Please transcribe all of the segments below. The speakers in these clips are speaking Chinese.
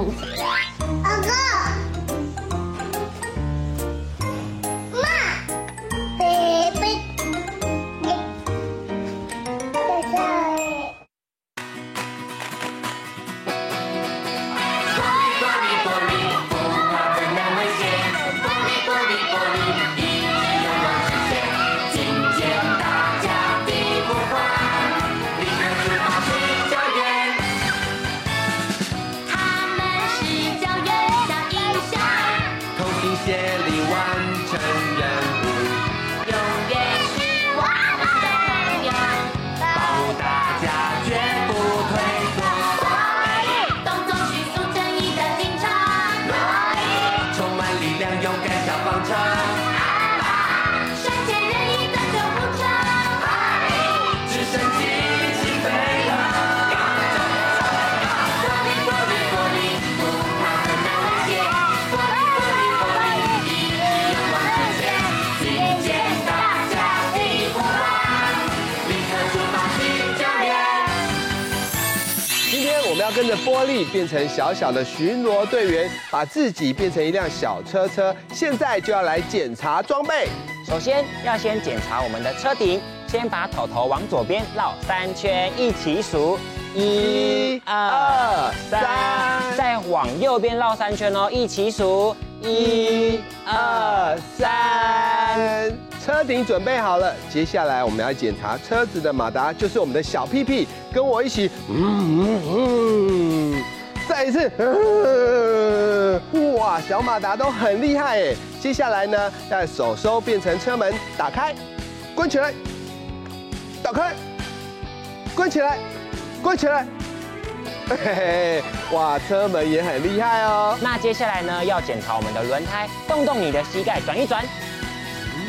动起跟着波莉变成小小的巡逻队员，把自己变成一辆小车车。现在就要来检查装备。首先要先检查我们的车顶，先把头头往左边绕三圈，一起数一、二、三，再往右边绕三圈哦，一起数一、二、三。车顶准备好了，接下来我们要检查车子的马达，就是我们的小屁屁，跟我一起，嗯嗯嗯，再一次，哇，小马达都很厉害哎。接下来呢，要手收变成车门，打开，关起来，打开，关起来，关起来，嘿嘿，哇，车门也很厉害哦。那接下来呢，要检查我们的轮胎，动动你的膝盖，转一转。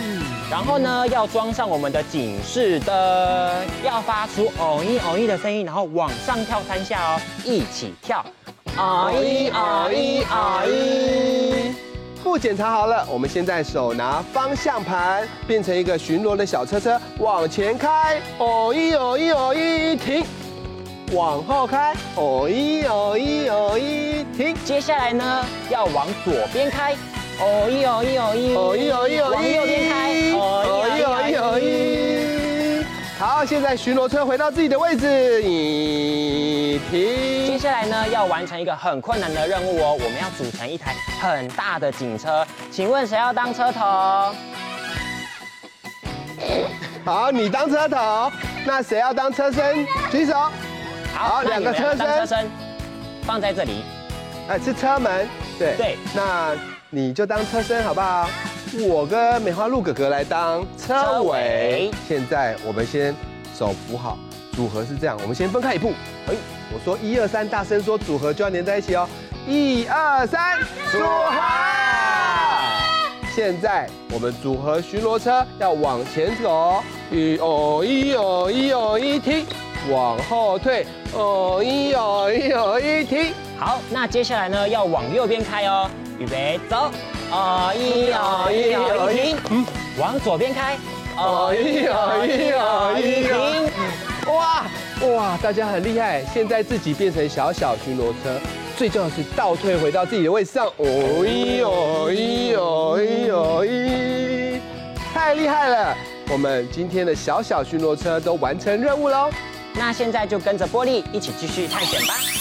嗯然后呢，要装上我们的警示灯，要发出哦一哦一的声音，然后往上跳三下哦，一起跳，哦一哦一哦一。不检查好了，我们现在手拿方向盘，变成一个巡逻的小车车，往前开，哦一哦一哦一停，往后开，哦一哦一哦一停。接下来呢，要往左边开。哦一哦一哦一哦一哦一哦一，往右边开。哦一哦一哦一。好，现在巡逻车回到自己的位置，一停。接下来呢，要完成一个很困难的任务哦，我们要组成一台很大的警车。请问谁要当车头？好，你当车头。那谁要当车身？举手。好，两个车身。车身放在这里。哎，是车门。对对。那。你就当车身好不好？我跟梅花鹿哥哥来当车尾。现在我们先手扶好，组合是这样。我们先分开一步。哎，我说一二三，大声说组合就要连在一起哦。一二三，组合。现在我们组合巡逻车要往前走。一哦一哦一哦一停，往后退。哦一哦一哦一停。好，那接下来呢要往右边开哦。预备走，哦一哦一哦一停，嗯，往左边开，哦一哦一哦一停，哇哇，大家很厉害，现在自己变成小小巡逻车，最重要的是倒退回到自己的位置上，哦一哦一哦一哦一，太厉害了，我们今天的小小巡逻车都完成任务喽，那现在就跟着波莉一起继续探险吧。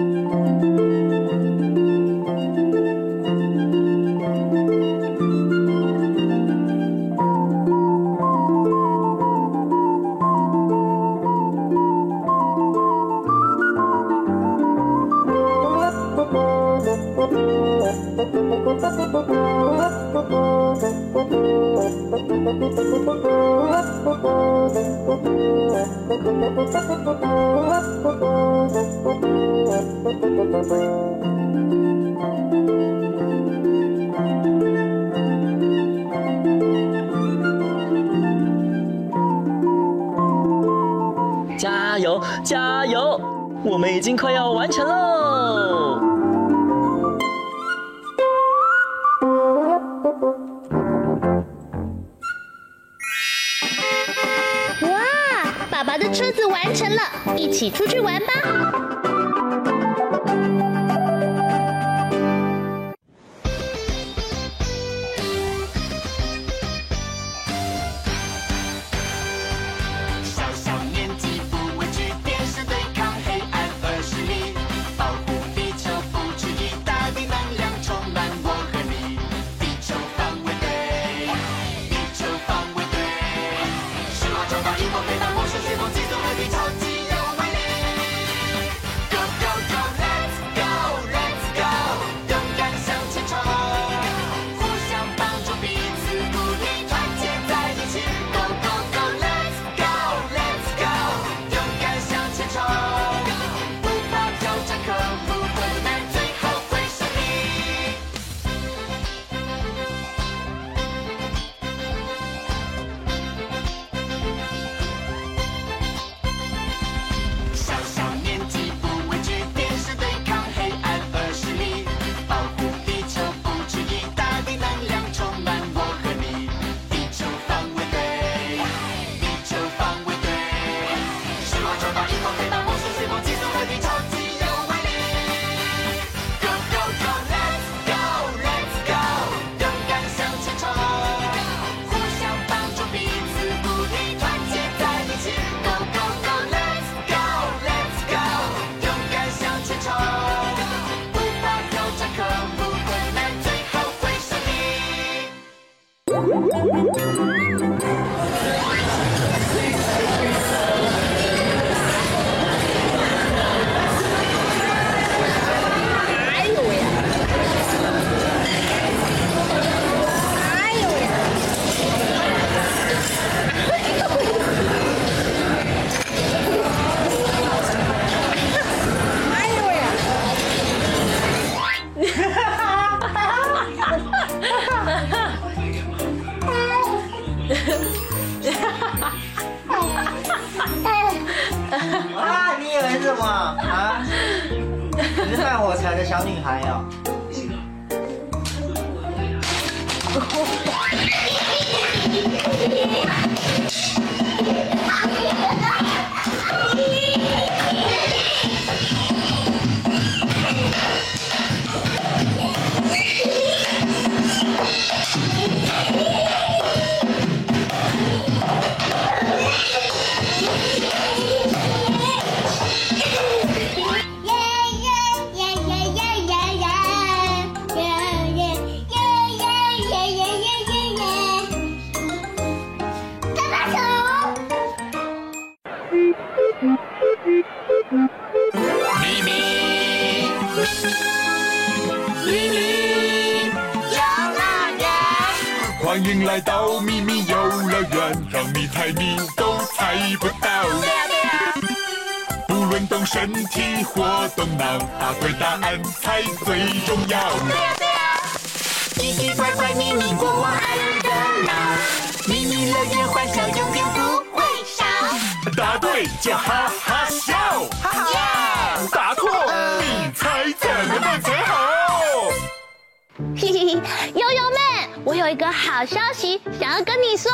加油，加油！我们已经快要完成喽。一起出去玩吧。不到。不论动身体或动脑，答对答案才最重要。奇奇怪怪秘密国王爱热闹。乐园欢笑永远不会少。答对就哈哈笑，哈哈！答错你猜怎么办才好？嘿嘿嘿，悠悠们，我有一个好消息想要跟你说。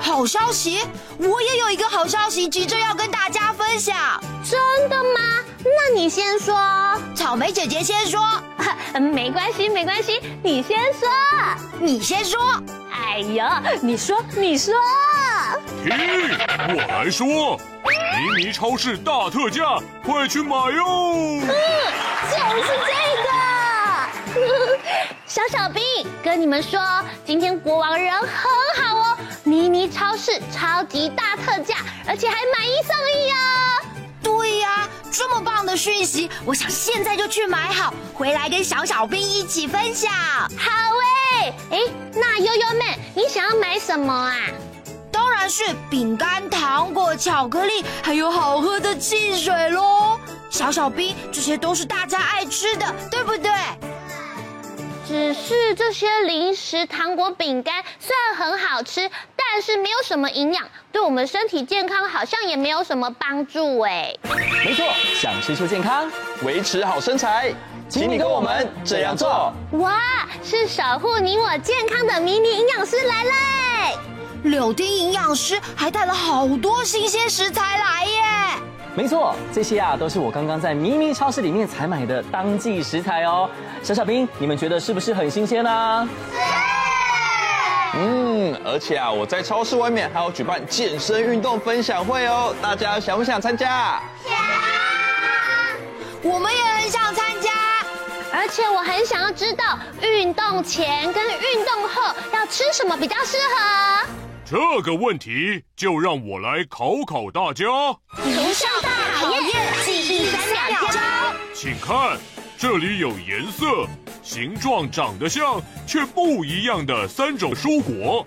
好消息，我也有一个好消息，急着要跟大家分享。真的吗？那你先说。草莓姐姐先说。没关系，没关系，你先说。你先说。哎呦，你说，你说。嘿，我来说，迷你超市大特价，快去买哟！嗯，就是这个。小小兵跟你们说，今天国王人很。迷你超市超级大特价，而且还买一送一哦！对呀，这么棒的讯息，我想现在就去买好，回来跟小小兵一起分享。好诶，哎，那悠悠们，你想要买什么啊？当然是饼干、糖果、巧克力，还有好喝的汽水喽！小小兵，这些都是大家爱吃的，对不对？只是这些零食、糖果、饼干虽然很好吃，但是没有什么营养，对我们身体健康好像也没有什么帮助哎。没错，想吃出健康，维持好身材，请你跟我们这样做。哇，是守护你我健康的迷你营养师来嘞！柳丁营养师还带了好多新鲜食材来耶。没错，这些啊都是我刚刚在迷你超市里面采买的当季食材哦。小小兵，你们觉得是不是很新鲜呢？嗯，而且啊，我在超市外面还有举办健身运动分享会哦，大家想不想参加？想！我们也很想参加，而且我很想要知道运动前跟运动后要吃什么比较适合。这个问题就让我来考考大家。从小到大考验，记忆三秒钟。请看，这里有颜色、形状长得像却不一样的三种蔬果：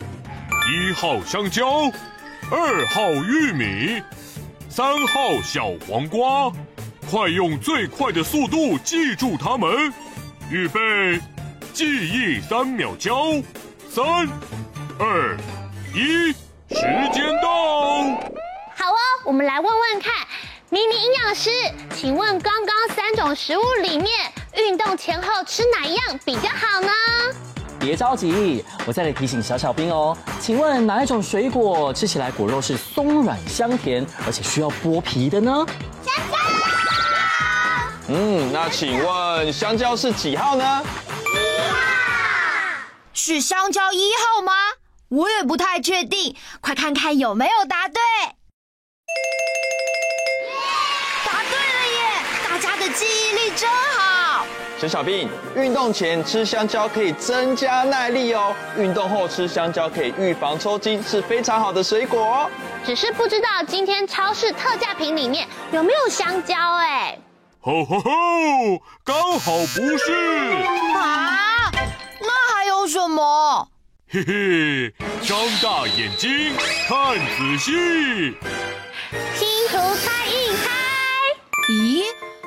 一号香蕉，二号玉米，三号小黄瓜。快用最快的速度记住它们。预备，记忆三秒交，三，二。一，时间到。好哦，我们来问问看，迷你营养师，请问刚刚三种食物里面，运动前后吃哪一样比较好呢？别着急，我再来提醒小小兵哦。请问哪一种水果吃起来果肉是松软香甜，而且需要剥皮的呢？香蕉。嗯，那请问香蕉是几号呢？一号。是香蕉一号吗？我也不太确定，快看看有没有答对。好。小小兵，运动前吃香蕉可以增加耐力哦，运动后吃香蕉可以预防抽筋，是非常好的水果哦。只是不知道今天超市特价品里面有没有香蕉哎。吼吼吼！刚好不是。啊？那还有什么？嘿嘿，张大眼睛看仔细，拼图猜一猜。咦，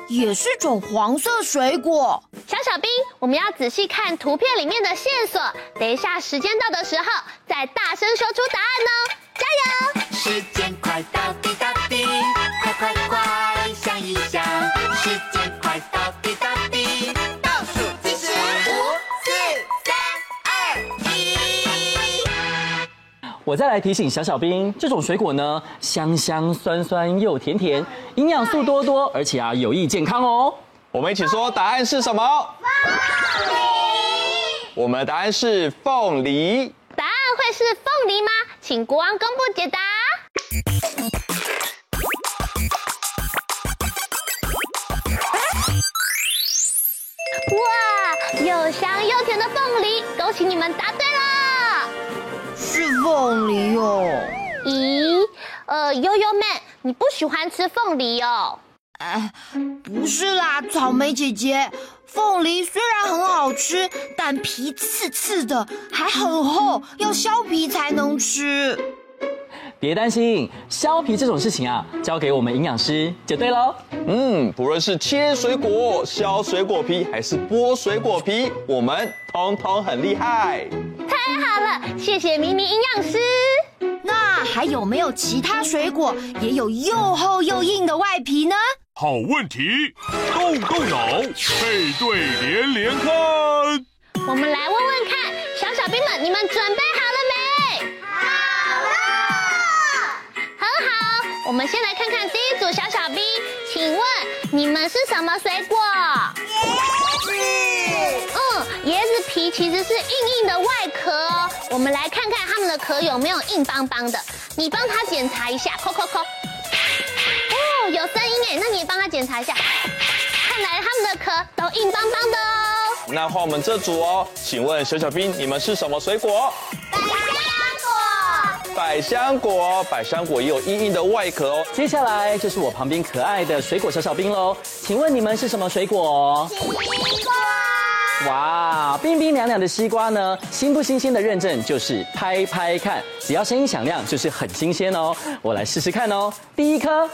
也是种黄色水果。小小兵，我们要仔细看图片里面的线索。等一下时间到的时候，再大声说出答案哦！加油！时间快到，滴答我再来提醒小小兵，这种水果呢，香香酸酸又甜甜，营养素多多，而且啊有益健康哦。我们一起说答案是什么？凤梨。我们的答案是凤梨。答案会是凤梨吗？请国王公布解答。哇，又香又甜的凤梨，恭喜你们答对了。凤梨哦？咦，呃，悠悠妹，你不喜欢吃凤梨哦？哎，不是啦，草莓姐姐，凤梨虽然很好吃，但皮刺刺的，还很厚，要削皮才能吃。别担心，削皮这种事情啊，交给我们营养师就对喽。嗯，不论是切水果、削水果皮，还是剥水果皮，我们通通很厉害。太好了，谢谢咪咪营养师。那还有没有其他水果也有又厚又硬的外皮呢？好问题，动动脑，配对连连看。我们来问问看，小小兵们，你们准备好了没？好了。很好，我们先来看看第一组小小兵，请问你们是什么水果？其实是硬硬的外壳哦。我们来看看它们的壳有没有硬邦邦的，你帮它检查一下，扣扣扣。哦，有声音耶，那你也帮他检查一下。看来他们的壳都硬邦邦的哦。那换我们这组哦，请问小小兵，你们是什么水果？百香果。百香果也有硬硬的外壳哦。接下来就是我旁边可爱的水果小小兵喽，请问你们是什么水果？哇，冰冰凉凉的西瓜呢？新不新鲜的认证就是拍拍看，只要声音响亮就是很新鲜哦。我来试试看哦。第一颗，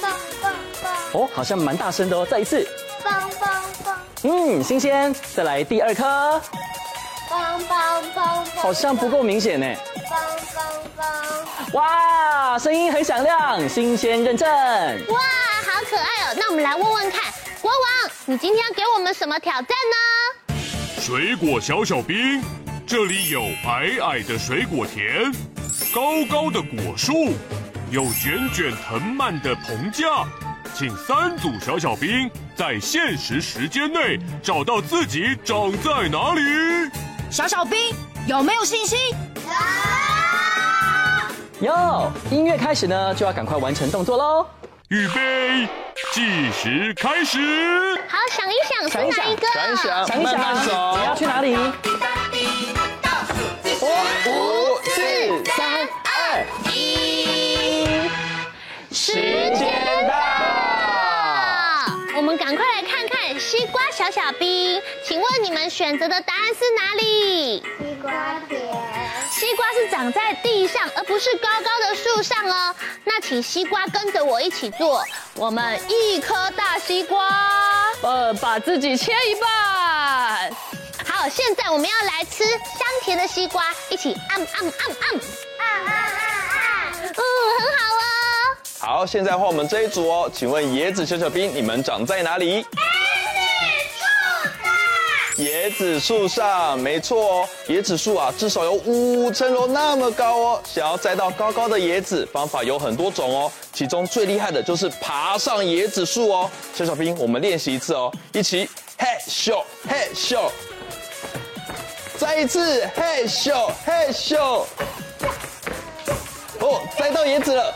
棒棒棒。哦，好像蛮大声的哦。再一次，棒棒棒。嗯，新鲜。再来第二颗，棒棒棒。好像不够明显呢。棒棒棒。哇，声音很响亮，新鲜认证。哇，好可爱哦。那我们来问问看，国王，你今天要给我们什么挑战呢？水果小小兵，这里有矮矮的水果田，高高的果树，有卷卷藤蔓的棚架，请三组小小兵在限时时间内找到自己长在哪里。小小兵有没有信心？有。有，音乐开始呢，就要赶快完成动作喽。预备，计时开始。好，想一想，是哪一个？想一想，想一想，慢慢走。你要去哪里？五、四、三、二、一，时西瓜小小兵，请问你们选择的答案是哪里？西瓜田。西瓜是长在地上，而不是高高的树上哦。那请西瓜跟着我一起做，我们一颗大西瓜，呃，把自己切一半。好，现在我们要来吃香甜的西瓜，一起按按按按按按按按。嗯，很好哦。好，现在换我们这一组哦，请问椰子小小兵，你们长在哪里？椰子树上，没错哦。椰子树啊，至少有五层楼那么高哦。想要摘到高高的椰子，方法有很多种哦。其中最厉害的就是爬上椰子树哦。小小兵，我们练习一次哦，一起嘿咻嘿咻，再一次嘿咻嘿咻。哦，摘到椰子了。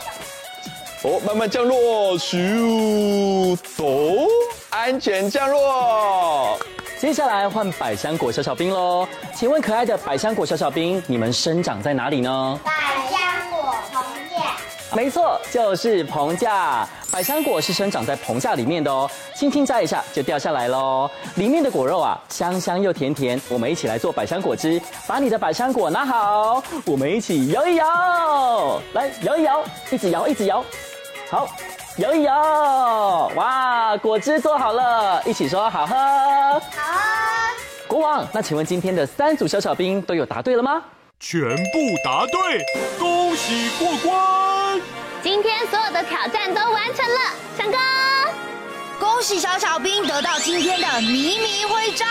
哦，慢慢降落，咻，走，安全降落。接下来换百香果小小兵喽，请问可爱的百香果小小兵，你们生长在哪里呢？百香果棚架。没错，就是棚架。百香果是生长在棚架里面的哦，轻轻摘一下就掉下来喽。里面的果肉啊，香香又甜甜。我们一起来做百香果汁，把你的百香果拿好，我们一起摇一摇，来摇一摇，一直摇一直摇，好。摇一摇，哇，果汁做好了，一起说好喝。好啊。国王，那请问今天的三组小小兵都有答对了吗？全部答对，恭喜过关。今天所有的挑战都完成了，翔哥，恭喜小小兵得到今天的迷迷徽章。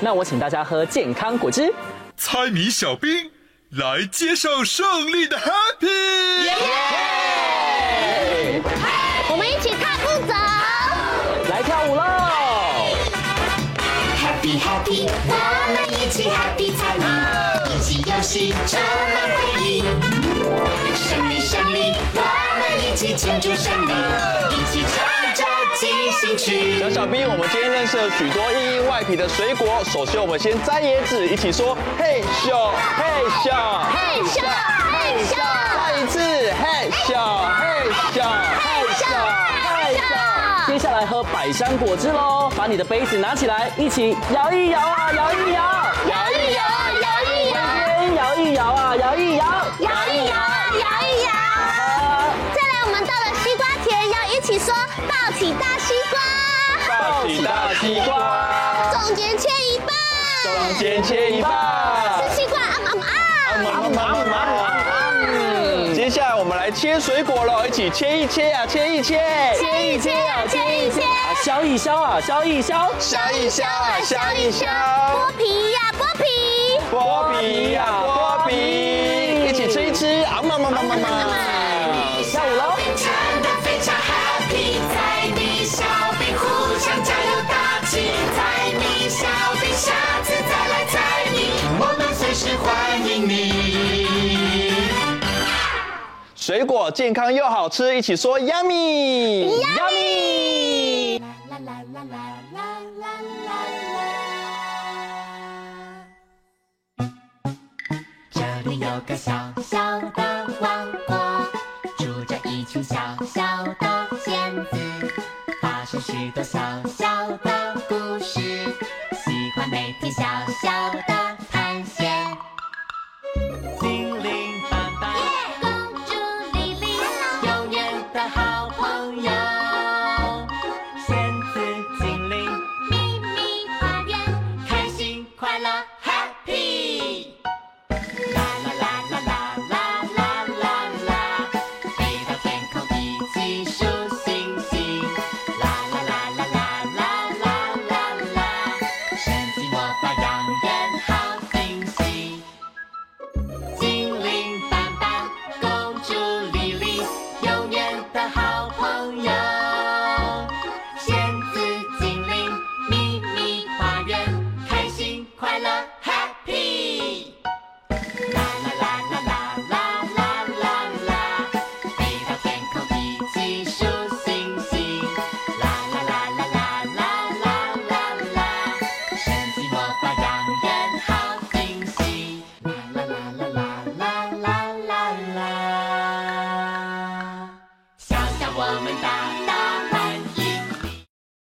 那我请大家喝健康果汁。猜谜小兵来接受胜利的 Happy。Yeah! Yeah! 游戏充满回忆。胜利胜利，我们一起庆祝胜利，一起唱着进行曲。小小兵，我们今天认识了许多硬硬外皮的水果。首先，我们先摘椰子，一起说嘿咻嘿咻嘿咻嘿咻，再一次嘿咻嘿咻嘿咻。接下来喝百香果汁喽！把你的杯子拿起来，一起摇一摇啊，摇一，摇一摇啊，摇一摇，摇一摇啊，摇一摇。再来，我们到了西瓜田，要一起说抱起大西瓜，抱起大西瓜，中间切一半，中间切一半，来切水果了，一起切一切啊，切一切，切一切啊，切一切，啊，削一削啊，削一削，削一削啊，削一削，剥皮呀，剥皮，剥皮呀，剥皮，一起吃一吃啊，嘛嘛嘛嘛嘛，水果健康又好吃，一起说 yummy yummy。这里有个小小的王国，住着一群小小的仙子，发生许多小小